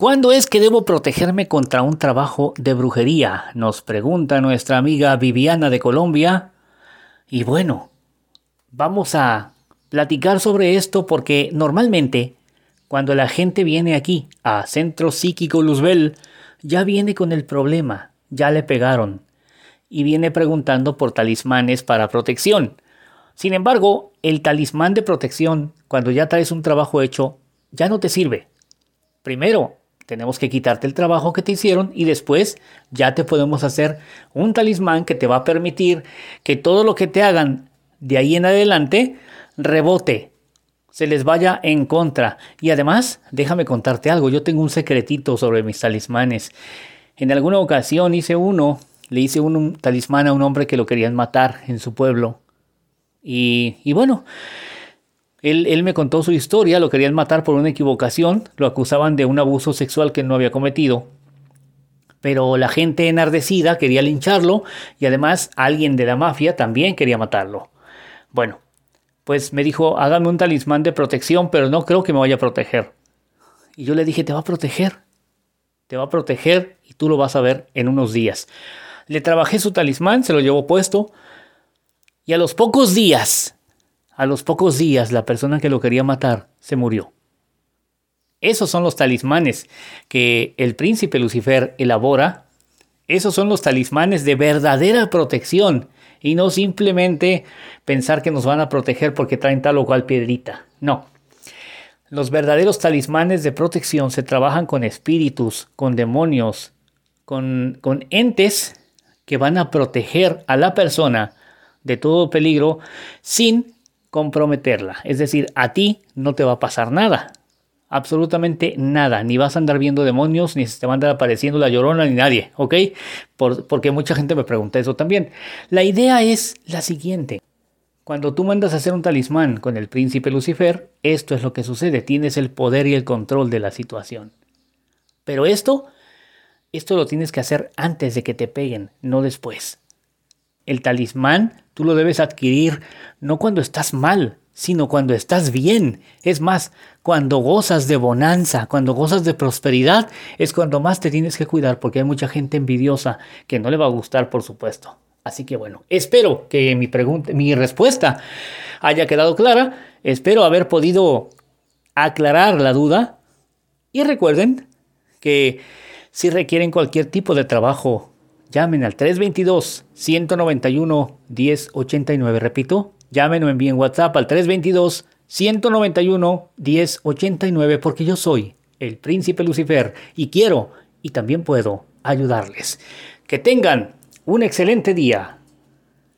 ¿Cuándo es que debo protegerme contra un trabajo de brujería? Nos pregunta nuestra amiga Viviana de Colombia. Y bueno, vamos a platicar sobre esto porque normalmente cuando la gente viene aquí a Centro Psíquico Luzbel, ya viene con el problema, ya le pegaron, y viene preguntando por talismanes para protección. Sin embargo, el talismán de protección, cuando ya traes un trabajo hecho, ya no te sirve. Primero, tenemos que quitarte el trabajo que te hicieron y después ya te podemos hacer un talismán que te va a permitir que todo lo que te hagan de ahí en adelante rebote, se les vaya en contra. Y además, déjame contarte algo, yo tengo un secretito sobre mis talismanes. En alguna ocasión hice uno, le hice un, talismán a un hombre que lo querían matar en su pueblo. Y, y bueno, él, él, me contó su historia, lo querían matar por una equivocación, lo acusaban de un abuso sexual que no había cometido. Pero la gente enardecida quería lincharlo y además alguien de la mafia también quería matarlo. Bueno, pues me dijo, hágame un talismán de protección, pero no creo que me vaya a proteger. Y yo le dije, te va a proteger. Te va a proteger y tú lo vas a ver en unos días. Le trabajé su talismán, se lo llevó puesto. Y a los pocos días, a los pocos días, la persona que lo quería matar se murió. Esos son los talismanes que el príncipe Lucifer elabora. Esos son los talismanes de verdadera protección y no simplemente pensar que nos van a proteger porque traen tal o cual piedrita. No. Los verdaderos talismanes de protección se trabajan con espíritus, con demonios, con, con entes que van a proteger a la persona de todo peligro sin comprometerla. Es decir, a ti no te va a pasar nada absolutamente nada, ni vas a andar viendo demonios, ni se te va a andar apareciendo la llorona, ni nadie, ¿ok? porque mucha gente me pregunta eso también. La idea es la siguiente. Cuando tú mandas a hacer un talismán con el príncipe Lucifer, esto es lo que sucede, tienes el poder y el control de la situación. Pero esto, esto lo tienes que hacer antes de que te peguen, no después. El talismán tú lo debes adquirir no cuando estás mal, sino cuando estás bien. Es más, cuando gozas de bonanza, cuando gozas de prosperidad, es cuando más te tienes que cuidar porque hay mucha gente envidiosa que no le va a gustar, por supuesto. Así que bueno, espero que mi pregunta, mi respuesta haya quedado clara. Espero haber podido aclarar la duda. Y recuerden que si requieren cualquier tipo de trabajo, llamen al 322 191 1089. Repito, Llamen o envíen WhatsApp al 322 191 1089 porque yo soy el príncipe Lucifer y quiero y también puedo ayudarles. Que tengan un excelente día.